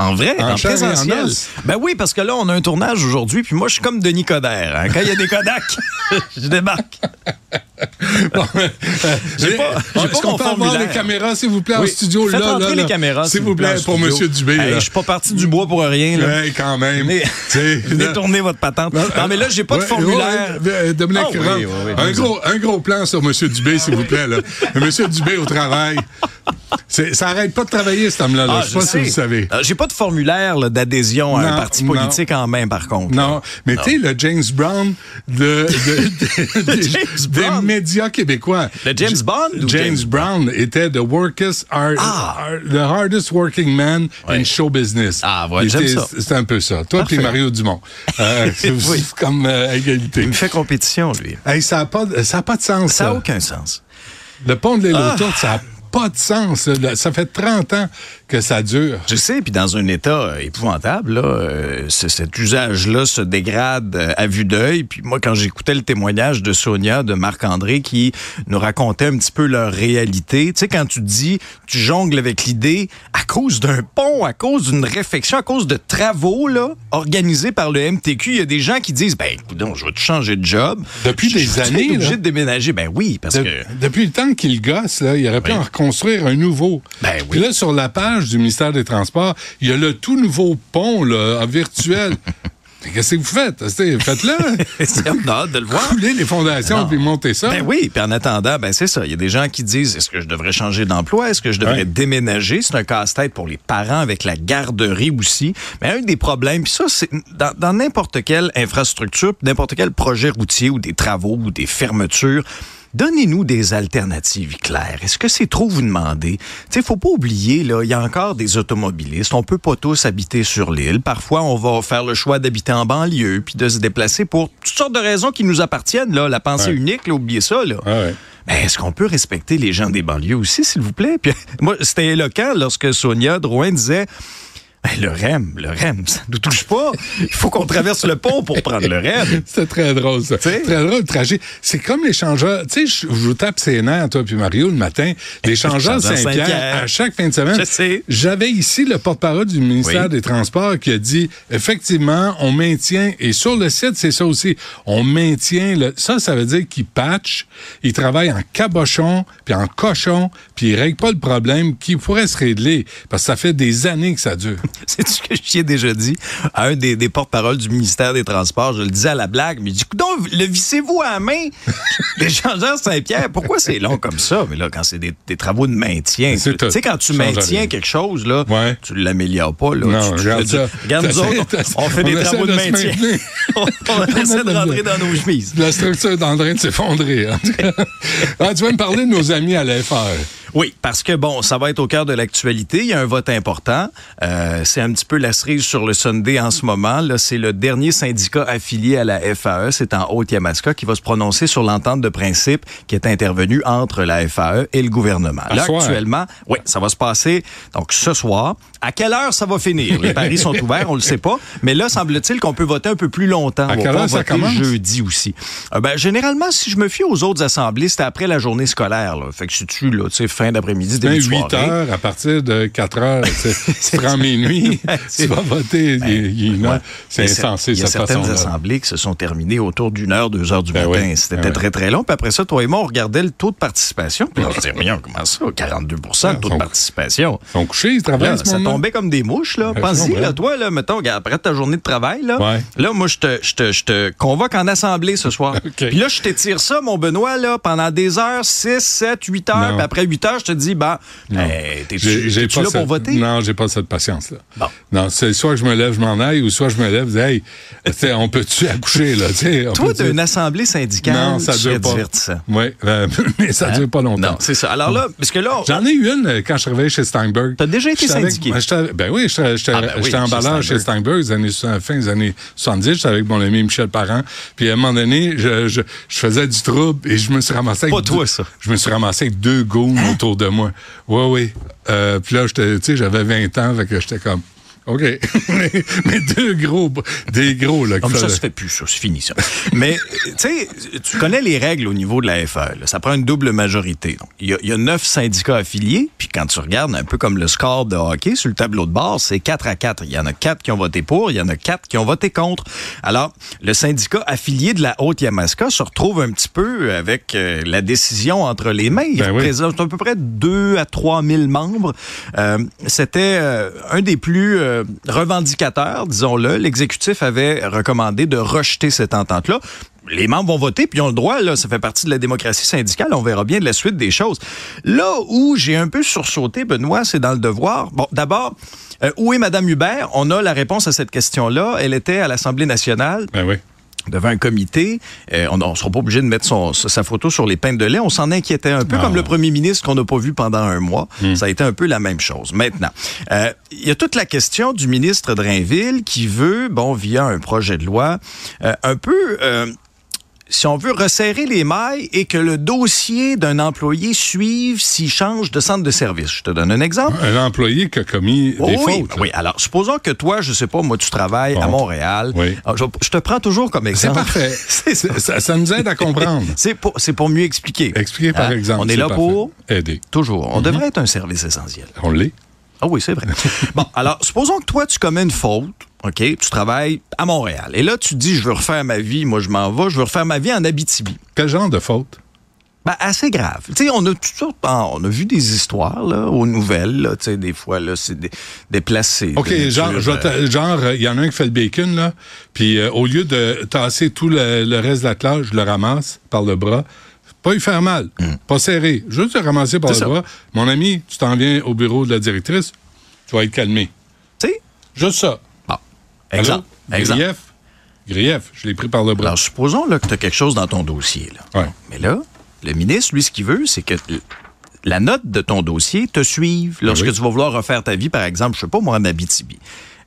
En vrai, en, En en présentiel. os. Ben oui, parce que là, on a un tournage aujourd'hui, puis moi, je suis comme Denis Coderre. hein. Quand il y a des Kodak, je débarque. Bon, euh, J'ai pas- j'ai Est-ce pas qu'on mon peut avoir les caméras, s'il vous plaît, en Oui. studio? Faites là, là, les caméras, S'il vous plaît, en pour. Monsieur Dubé. Hey, je suis pas parti du bois pour rien. Là. Quand même. Détournez votre patente. Non, Non, mais là, j'ai pas de formulaire. ouais, euh, Dominique, Ah oui, oui, un, gros, un gros plan sur M. Dubé, s'il vous plaît. Là. M. Dubé au travail. Ça arrête pas de travailler, cet homme-là. là. Ah, je sais pas si vous savez. Euh, J'ai pas de formulaire d'adhésion à un parti non. politique en main, par contre. Non, mais tu sais, le James Brown de, de- de- des, James des Brown. médias québécois. Le James Bond ou James, James Brown était the, workest hard- Ah. the hardest working man in show business. Ah, j'aime ça. C'est un peu ça. Toi puis Mario Dumont. Euh, c'est Oui. comme euh, égalité. Il me fait compétition, lui. Hey, ça n'a pas, de- ça a pas de sens. Ça n'a aucun sens. Le pont de l'île Ah. ça n'a pas de sens. Ça fait 30 ans que ça dure. Je sais, puis dans un état euh, épouvantable, là, euh, cet usage-là se dégrade euh, à vue d'œil. Puis moi, quand j'écoutais le témoignage de Sonia, de Marc-André, qui nous racontait un petit peu leur réalité, tu sais, quand tu dis, tu jongles avec l'idée, à cause d'un pont, à cause d'une réfection, à cause de travaux là, organisés par le MTQ, il y a des gens qui disent, ben, je vais te changer de job. Depuis Je- des je années, obligé là. de déménager. Ben oui, parce De- que... Depuis le temps qu'il gosse, là, il aurait pu Oui. en reconstruire un nouveau. Ben oui. Puis là, sur la page du ministère des Transports, il y a le tout nouveau pont là, en virtuel. Qu'est-ce que vous faites? Faites-le. C'est on a hâte de le voir. Couler les fondations puis monter ça. Ben oui, puis en attendant, ben c'est ça. Il y a des gens qui disent est-ce que je devrais changer d'emploi? Est-ce que je devrais Ouais. déménager? C'est un casse-tête pour les parents avec la garderie aussi. Mais un des problèmes, puis ça, c'est dans n'importe quelle infrastructure, n'importe quel projet routier ou des travaux ou des fermetures. Donnez-nous des alternatives claires. Est-ce que c'est trop vous demander? Tu sais, faut pas oublier, là, il y a encore des automobilistes. On peut pas tous habiter sur l'île. Parfois, on va faire le choix d'habiter en banlieue puis de se déplacer pour toutes sortes de raisons qui nous appartiennent, là. La pensée Ouais. unique, là, oubliez ça, là. Ah ouais. Est-ce qu'on peut respecter les gens des banlieues aussi, s'il vous plaît? Puis, moi, c'était éloquent lorsque Sonia Drouin disait le REM, le REM, ça ne nous touche pas. Il faut qu'on traverse le pont pour prendre le REM. C'était très drôle, ça. sais? Très drôle, tragique. C'est comme l'échangeur. Tu sais, je vous tape ses nerfs, toi puis Mario, le matin. L'échangeur L'échangeur Saint-Pierre, à chaque fin de semaine. Je sais. J'avais ici le porte-parole du ministère Oui. des Transports qui a dit, effectivement, on maintient, et sur le site, c'est ça aussi, on maintient, le, ça, ça veut dire qu'ils patchent, ils travaillent en cabochon, puis en cochon, puis ils règlent pas le problème qui pourrait se régler, parce que ça fait des années que ça dure. C'est ce que je t'y ai déjà dit? À un des, des porte-paroles du ministère des Transports. Je le disais à la blague, mais il dit, donc, le vissez-vous à la main? L'échangeur Saint-Pierre, pourquoi c'est long comme ça? Mais là, quand c'est des, des travaux de maintien, tu sais, quand tu maintiens quelque chose, là, Ouais. tu l'améliores pas. Là. Non, Tu- regarde ça. Regarde, nous autres, on fait on des travaux de maintien. on, on essaie de rentrer dans nos chemises. La structure est en train de s'effondrer. en tout cas. Ah, tu vas me parler de nos amis à l'FR. Oui, parce que bon, ça va être au cœur de l'actualité. Il y a un vote important. Euh, c'est un petit peu la cerise sur le Sunday en ce moment. Là, c'est le dernier syndicat affilié à la FAE. C'est en Haute-Yamaska qui va se prononcer sur l'entente de principe qui est intervenue entre la FAE et le gouvernement. À Là, soir. actuellement, oui, ça va se passer donc ce soir. À quelle heure ça va finir? Les paris sont ouverts, on le sait pas. Mais là, semble-t-il qu'on peut voter un peu plus longtemps. À On quelle heure ça commence? jeudi aussi. Euh, ben, généralement, si je me fie aux autres assemblées, c'était après la journée scolaire. Là. Fait que si tu là, tu sais, fin d'après-midi, Ben, début de 8 soirée. heures, à partir de 4 heures, tu prends minuit, tu vas voter. Ouais. C'est insensé, Il y a cette certaines assemblées qui se sont terminées autour d'une heure, deux heures du Ben matin. oui, C'était ben oui. très, très long. Puis après ça, toi et moi, on regardait le taux de participation. Puis on se voyons, comment ça? 42 le taux de participation? Ils sont couchés, ils Là, travaillent, ce ça moment tombait comme des mouches, là. Ben, Pense-y, là, toi, là, mettons, après ta journée de travail, là. Ouais. Là, moi, je te, je te, je te convoque en assemblée ce soir. Puis là, je t'étire ça, mon Benoît, là, pendant des heures, 6, 7, 8 heures. Puis après 8 heures, je te dis, ben, hey, t'es-tu là pour voter? Non, j'ai pas cette patience-là. Bon. Non, c'est soit je me lève, je m'en aille, ou soit je me lève, je dis, hey, on peut-tu accoucher, là, on Toi, d'une assemblée syndicale, Non, ça tu dure pas. divertissant. Oui, euh, mais ça dure pas longtemps. Non, c'est ça. Alors là, parce que là, J'en ai eu une euh, quand je travaillais chez Steinberg. T'as déjà été avec- syndiqué? ben, oui, j'étais Ah, ben oui, j'étais emballeur chez chez Steinberg, les années, fin des années 70. J'étais avec mon ami Michel Parent. Puis à un moment donné, je, je, je faisais du trouble et je me suis ramassé avec Pas toi, deux- ça. Hein? Je me suis ramassé avec deux goons autour de moi. Oui, oui. Euh, puis là, j'avais 20 ans, fait que j'étais comme... OK. mais, deux gros, des gros, là. Comme ça, faisaient- se fait plus, ça, c'est fini, ça. Mais, tu sais, tu connais les règles au niveau de la FAE. là. Ça prend une double majorité. Il y, a- il y a neuf syndicats affiliés, puis quand tu regardes un peu comme le score de hockey sur le tableau de bord, c'est 4 à 4. Il y en a quatre qui ont voté pour, il y en a quatre qui ont voté contre. Alors, le syndicat affilié de la Haute-Yamaska se retrouve un petit peu avec euh, la décision entre les mains. Il Ben oui. représente à peu près 2 à 3 000 membres. Euh, C'était euh, un des plus euh, revendicateurs, disons-le. L'exécutif avait recommandé de rejeter cette entente-là. Les membres vont voter, puis ils ont le droit, là, ça fait partie de la démocratie syndicale, on verra bien de la suite des choses. Là où j'ai un peu sursauté, Benoît, c'est dans le devoir. Bon, d'abord, euh, où est Mme Hubert? On a la réponse à cette question-là. Elle était à l'Assemblée nationale Ben oui. Devant un comité. Euh, on ne sera pas obligé de mettre son- sa photo sur les peintes de lait. On s'en inquiétait un peu, Ah. comme le premier ministre qu'on n'a pas vu pendant un mois. Ça a été un peu la même chose. Maintenant, euh, il y a toute la question du ministre Drainville qui veut, bon, via un projet de loi, euh, un peu... si on veut resserrer les mailles et que le dossier d'un employé suive s'il change de centre de service. Je te donne un exemple. Un employé qui a commis Oh des oui, fautes. oui, alors supposons que toi, je sais pas, moi, tu travailles à. Montréal. Oui. Alors, je, je te prends toujours comme exemple. parfait. C'est. C'est- ça, ça nous aide à comprendre. C'est pour, mieux expliquer. Expliquez par Hein? exemple. On est là parfait. pour aider. toujours. On devrait être un service essentiel. On l'est. Ah oui, c'est vrai. bon, alors, supposons que toi, tu commets une faute. OK, tu travailles à Montréal. Et là, tu te dis, je veux refaire ma vie, moi, je m'en vais, je veux refaire ma vie en Abitibi. Quel genre de faute? Ben, assez grave. Tu sais, on a tout sortes- on a vu des histoires, là, aux nouvelles, là, tu sais, des fois, là, c'est des, déplacé. OK, genre, te- genre, euh, il y en a un qui fait le bacon, là, puis euh, au lieu de tasser tout le, le reste de la classe, je le ramasse par le bras. Pas y faire mal, pas serré, juste le ramasser par le ça. bras. Mon ami, tu t'en viens au bureau de la directrice, tu vas être calmé. Tu sais, Juste ça. bon, exemple. Allô? exemple. Grief, grief, je l'ai pris par le bras. Alors, supposons là, que tu as quelque chose dans ton dossier. Là. Ouais. Mais là, le ministre, lui, ce qu'il veut, c'est que la note de ton dossier te suive lorsque oui. tu vas vouloir refaire ta vie, par exemple, je sais pas, moi, en Abitibi.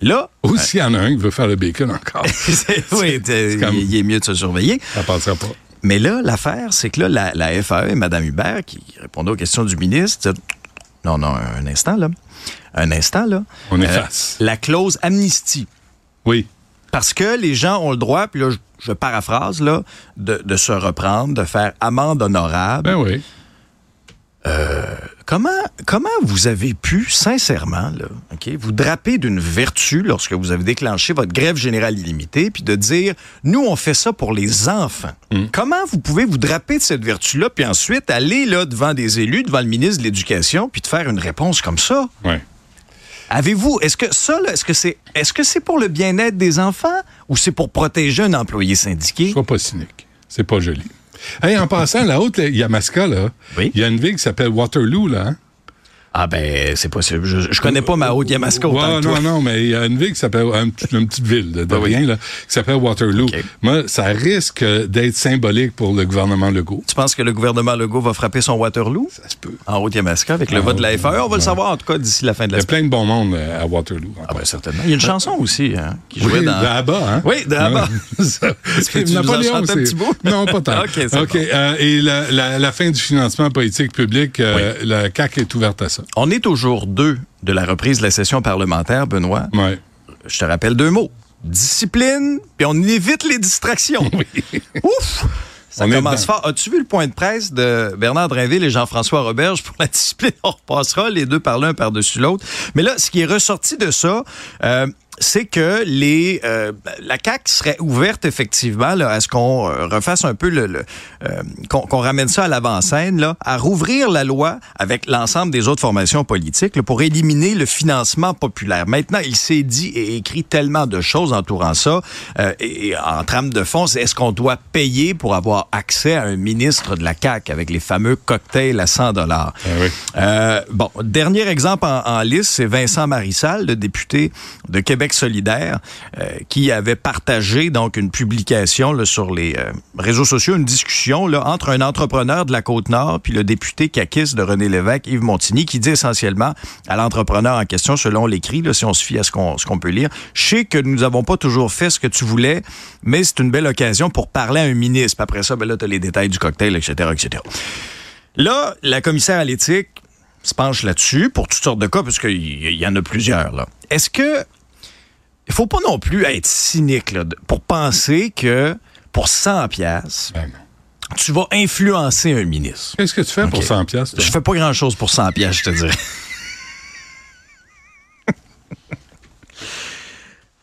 Là, Ou s'il y en a un qui veut faire le bacon encore, oui, t'es- comme- il, il est mieux de se surveiller. ça passera pas. Mais là, l'affaire, c'est que là, la, la FAE et Mme Hubert, qui répondait aux questions du ministre, non, non, un instant, là. Un instant, là. Euh, On efface. la clause amnistie. Oui. Parce que les gens ont le droit, puis là, je, je paraphrase, là, de, de se reprendre, de faire amende honorable. Ben oui. Comment, comment vous avez pu, sincèrement, là, vous draper d'une vertu lorsque vous avez déclenché votre grève générale illimitée, puis de dire, nous, on fait ça pour les enfants. Comment vous pouvez vous draper de cette vertu-là, puis ensuite aller là, devant des élus, devant le ministre de l'Éducation, puis de faire une réponse comme ça? Ouais. Avez-vous, est-ce que ça, est-ce que c'est est-ce que c'est pour le bien-être des enfants ou c'est pour protéger un employé syndiqué? Sois pas cynique. C'est pas joli. Hey, en passant, la haute Yamaska, là, Oui. il y a une ville qui s'appelle Waterloo, là. hein? Ah ben, c'est possible. Je, je connais pas ma haute autant Ouais, non, non, mais il y a une ville qui s'appelle, une petite ville de, de Oui, oui. rien, là, qui s'appelle Waterloo. Moi, ça risque d'être symbolique pour le gouvernement Legault. Tu penses que le gouvernement Legault va frapper son Waterloo? Ça se peut. en haute Yamaska avec le vote de la FAE? On va le savoir en tout cas d'ici la fin de Il y la a semaine. plein de bon monde euh, à Waterloo. Ah ben certainement. Il y a une chanson aussi hein, qui jouait Oui, dans... là-bas, hein? Oui, en Napoléon, un petit bout? Non, pas tant. OK, c'est OK, bon. euh, et la, la- la fin du financement politique public, euh, la CAQ est ouverte à ça. On est au jour 2 de la reprise de la session parlementaire, Benoît. Ouais. Je te rappelle deux mots. Discipline, puis on évite les distractions. Ouf! Ça On commence fort. As-tu vu le point de presse de Bernard Drinville et Jean-François Roberge pour la discipline? On repassera, les deux parlent l'un par-dessus l'autre. Mais là, ce qui est ressorti de ça, euh, c'est que les euh, la CAC serait ouverte effectivement là, à ce qu'on euh, refasse un peu le, le, euh, qu'on ramène ça à l'avant-scène là, à rouvrir la loi avec l'ensemble des autres formations politiques là, pour éliminer le financement populaire. Maintenant, il s'est dit et écrit tellement de choses entourant ça euh, et, et en trame de fond, c'est est-ce qu'on doit payer pour avoir accès à un ministre de la CAC avec les fameux cocktails à 100 dollars? Ah oui. Bon, dernier exemple en, en liste, c'est Vincent Marissal, le député de Québec solidaire, euh, qui avait partagé donc une publication sur les euh, réseaux sociaux, une discussion là, entre un entrepreneur de la Côte-Nord puis le député caquiste de René Lévesque, Yves Montigny, qui dit essentiellement à l'entrepreneur en question, selon l'écrit, si on se fie à ce qu'on qu'on peut lire, je sais que nous n'avons pas toujours fait ce que tu voulais, mais c'est une belle occasion pour parler à un ministre. Après ça, ben là, tu as les détails du cocktail, etc., etc. Là, la commissaire à l'éthique se penche là-dessus pour toutes sortes de cas, parce qu'il y, en a plusieurs. Est-ce que il faut pas non plus être cynique là, pour penser que pour 100 pièces, Ben non. tu vas influencer un ministre. Qu'est-ce que tu fais pour Ok. 100 piastres? toi? Je fais pas grand-chose pour 100 pièces, je te dirais.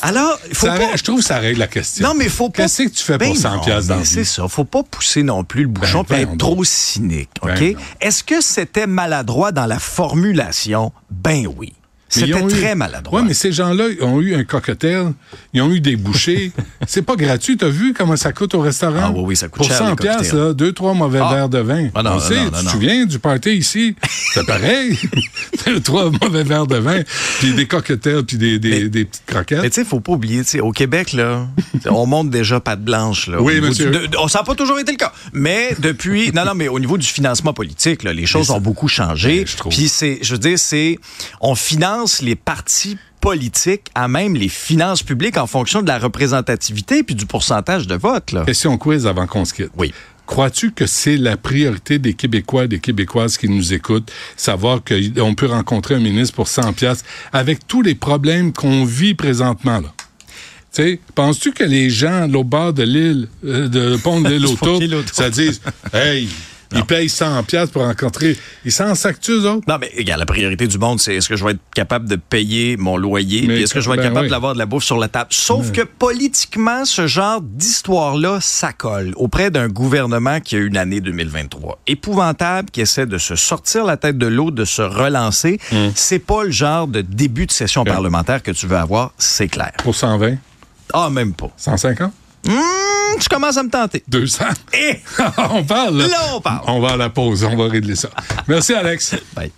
Alors, il faut Ça pas... Je trouve que ça règle la question. Non, mais faut pas. Qu'est-ce que tu fais pour Ben 100 non, piastres dans C'est ça. Faut pas pousser non plus le bouchon Ben, être trop cynique. Ben OK? non. Est-ce que c'était maladroit dans la formulation? Ben oui. C'était ont eu- très maladroit. Oui, mais ces gens-là ils ont eu un cocktail, ils ont eu des bouchées. c'est pas gratuit. T'as vu comment ça coûte au restaurant? Ah oui, oui, ça coûte Pour cher, 100 les cocktails. piastres, là, deux, trois mauvais Ah. verres de vin. Ah non, On non, sait, non, tu te souviens du party ici? C'est pareil. Deux, trois mauvais verres de vin, puis des cocktails, puis des, des, Mais- des petites croquettes. Mais tu sais, faut pas oublier, tu sais, au Québec, là, on monte déjà patte blanche. Là, Oui, monsieur. du- de- de- ça n'a pas toujours été le cas. Mais depuis. non, non, mais au niveau du financement politique, là, les choses ont beaucoup changé. Ben, je trouve. Puis c'est, je veux dire, c'est. On finance les partis politiques à même les finances publiques en fonction de la représentativité puis du pourcentage de vote. Là. Question quiz avant qu'on se quitte. Oui. Crois-tu que c'est la priorité des Québécois et des Québécoises qui nous écoutent, savoir qu'on peut rencontrer un ministre pour 100 pièces avec tous les problèmes qu'on vit présentement là? Tu sais, penses-tu que les gens l'autre bord de l'île, euh, de pont de l'île autour. ça disent, hey, ils payent 100 pièces pour rencontrer, ils s'en sacent eux autres? Non, mais regarde, la priorité du monde, c'est est-ce que je vais être capable de payer mon loyer, puis est-ce que je vais être ben capable oui. d'avoir de la bouffe sur la table? Sauf que politiquement, ce genre d'histoire-là, ça colle auprès d'un gouvernement qui a eu une année 2023 épouvantable, qui essaie de se sortir la tête de l'eau, de se relancer. C'est pas le genre de début de session parlementaire que tu veux avoir, c'est clair. Pour 120, Ah, même pas. 150, Hum, tu commences à me tenter. 200? Eh! on parle. Là, on parle. On va à la pause, on va régler ça. Merci, Alex. Bye.